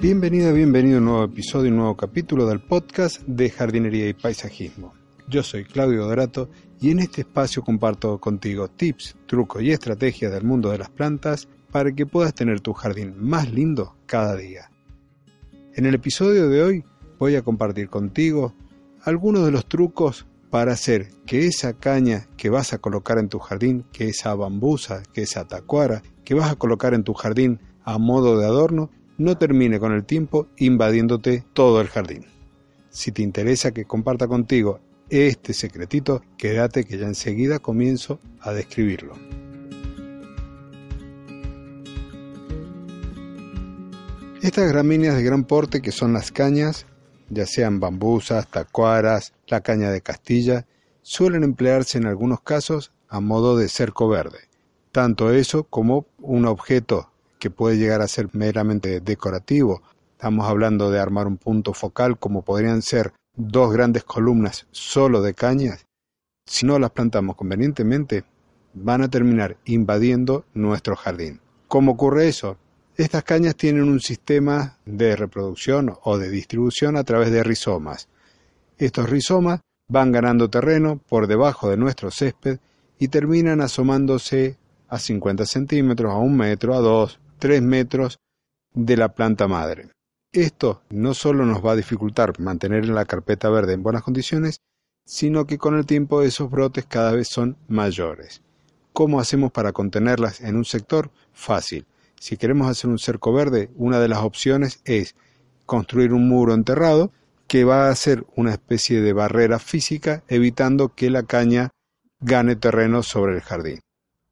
Bienvenida, bienvenido a un nuevo episodio, un nuevo capítulo del podcast de jardinería y paisajismo. Yo soy Claudio Dorato y en este espacio comparto contigo tips, trucos y estrategias del mundo de las plantas para que puedas tener tu jardín más lindo cada día. En el episodio de hoy voy a compartir contigo algunos de los trucos para hacer que esa caña que vas a colocar en tu jardín, que esa bambusa, que esa tacuara, que vas a colocar en tu jardín a modo de adorno, no termine con el tiempo invadiéndote todo el jardín. Si te interesa que comparta contigo este secretito, quédate que ya enseguida comienzo a describirlo. Estas gramíneas de gran porte que son las cañas, ya sean bambusas, tacuaras, la caña de Castilla, suelen emplearse en algunos casos a modo de cerco verde. Tanto eso como un objeto que puede llegar a ser meramente decorativo. Estamos hablando de armar un punto focal como podrían ser dos grandes columnas solo de cañas. Si no las plantamos convenientemente, van a terminar invadiendo nuestro jardín. ¿Cómo ocurre eso? Estas cañas tienen un sistema de reproducción o de distribución a través de rizomas. Estos rizomas van ganando terreno por debajo de nuestro césped y terminan asomándose a 50 centímetros, a un metro, a dos, 3 metros de la planta madre. Esto no solo nos va a dificultar mantener la carpeta verde en buenas condiciones, sino que con el tiempo esos brotes cada vez son mayores. ¿Cómo hacemos para contenerlas en un sector? Fácil. Si queremos hacer un cerco verde, una de las opciones es construir un muro enterrado que va a ser una especie de barrera física evitando que la caña gane terreno sobre el jardín.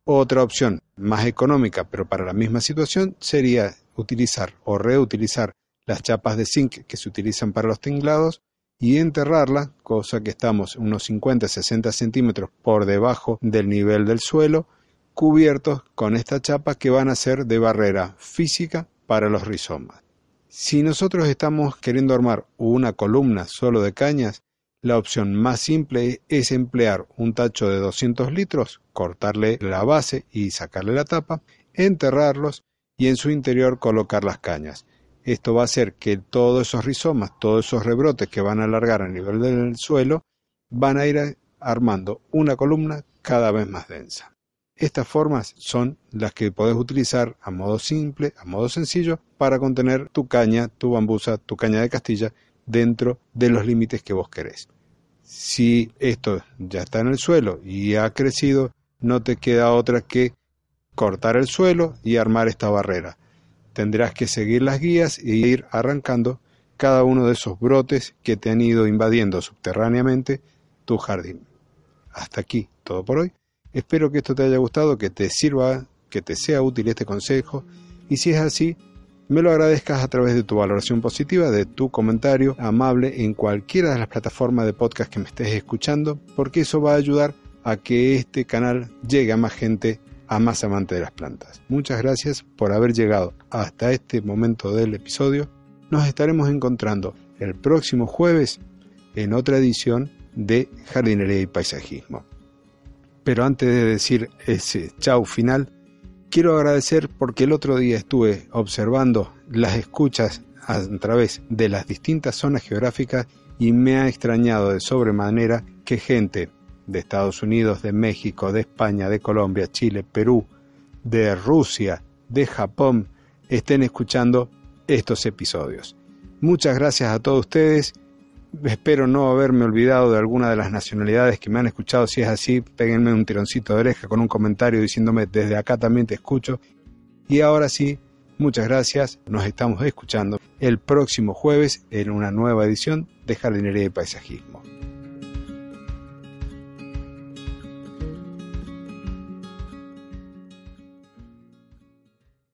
Otra opción más económica, pero para la misma situación, sería utilizar o reutilizar las chapas de zinc que se utilizan para los tinglados y enterrarla, cosa que estamos unos 50-60 centímetros por debajo del nivel del suelo, cubiertos con esta chapa que van a ser de barrera física para los rizomas. Si nosotros estamos queriendo armar una columna solo de cañas, la opción más simple es emplear un tacho de 200 litros, cortarle la base y sacarle la tapa, enterrarlos y en su interior colocar las cañas. Esto va a hacer que todos esos rizomas, todos esos rebrotes que van a alargar a nivel del suelo, van a ir armando una columna cada vez más densa. Estas formas son las que puedes utilizar a modo simple, a modo sencillo, para contener tu caña, tu bambusa, tu caña de castilla dentro de los límites que vos querés. Si esto ya está en el suelo y ha crecido, no te queda otra que cortar el suelo y armar esta barrera. Tendrás que seguir las guías e ir arrancando cada uno de esos brotes que te han ido invadiendo subterráneamente tu jardín. Hasta aquí todo por hoy. Espero que esto te haya gustado, que te sirva, que te sea útil este consejo y si es así, me lo agradezcas a través de tu valoración positiva, de tu comentario amable en cualquiera de las plataformas de podcast que me estés escuchando, porque eso va a ayudar a que este canal llegue a más gente, a más amantes de las plantas. Muchas gracias por haber llegado hasta este momento del episodio. Nos estaremos encontrando el próximo jueves en otra edición de Jardinería y Paisajismo. Pero antes de decir ese chau final, quiero agradecer porque el otro día estuve observando las escuchas a través de las distintas zonas geográficas y me ha extrañado de sobremanera que gente de Estados Unidos, de México, de España, de Colombia, Chile, Perú, de Rusia, de Japón, estén escuchando estos episodios. Muchas gracias a todos ustedes Espero no haberme olvidado de alguna de las nacionalidades que me han escuchado. Si es así, péguenme un tironcito de oreja con un comentario diciéndome desde acá también te escucho. Y ahora sí, muchas gracias. Nos estamos escuchando el próximo jueves en una nueva edición de Jardinería y Paisajismo.